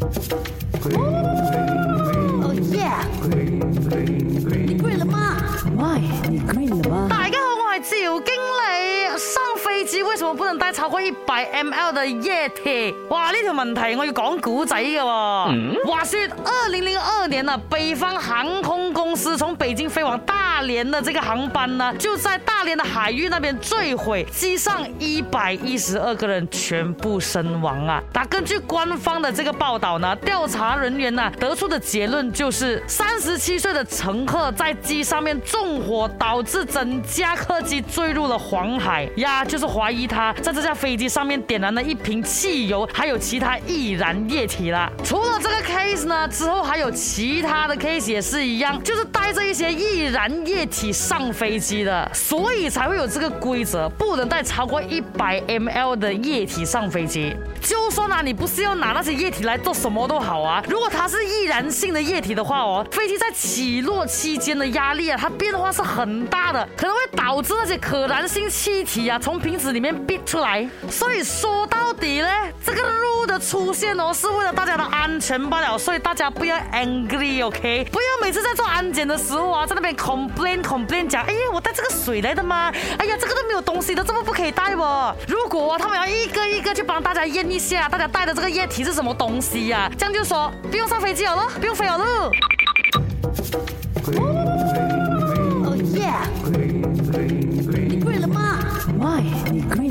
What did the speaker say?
哦耶！你了吗你了吗？大家好，我系赵经理。上飞子为什么不能带超过一百 ml 的液体？哇，呢条问题我要讲古仔嘅。话说二零零二年啊，北方航。是从北京飞往大连的这个航班呢，就在大连的海域那边坠毁，机上一百一十二个人全部身亡啊！那根据官方的这个报道呢，调查人员呢得出的结论就是，三十七岁的乘客在机上面纵火，导致整架客机坠入了黄海呀，就是怀疑他在这架飞机上面点燃了一瓶汽油，还有其他易燃液体啦。除了这个 case 呢，之后还有其他的 case 也是一样，就是。带着一些易燃液体上飞机的，所以才会有这个规则，不能带超过一百 mL 的液体上飞机。就算你不是要拿那些液体来做什么都好啊，如果它是易燃性的液体的话哦，飞机在起落期间的压力啊，它变化是很大的，可能会导致那些可燃性气体啊从瓶子里面憋出来。所以说到底呢？出现哦，是为了大家的安全罢了，所以大家不要 angry，OK？不要每次在做安检的时候啊，在那边 complain complain，讲哎呀，我带这个水来的吗？哎呀，这个都没有东西，的，这么不可以带哦。如果他们要一个一个去帮大家验一下，大家带的这个液体是什么东西呀？这样就说不用上飞机了了，不用飞好了。哦耶！你跪了吗？Why？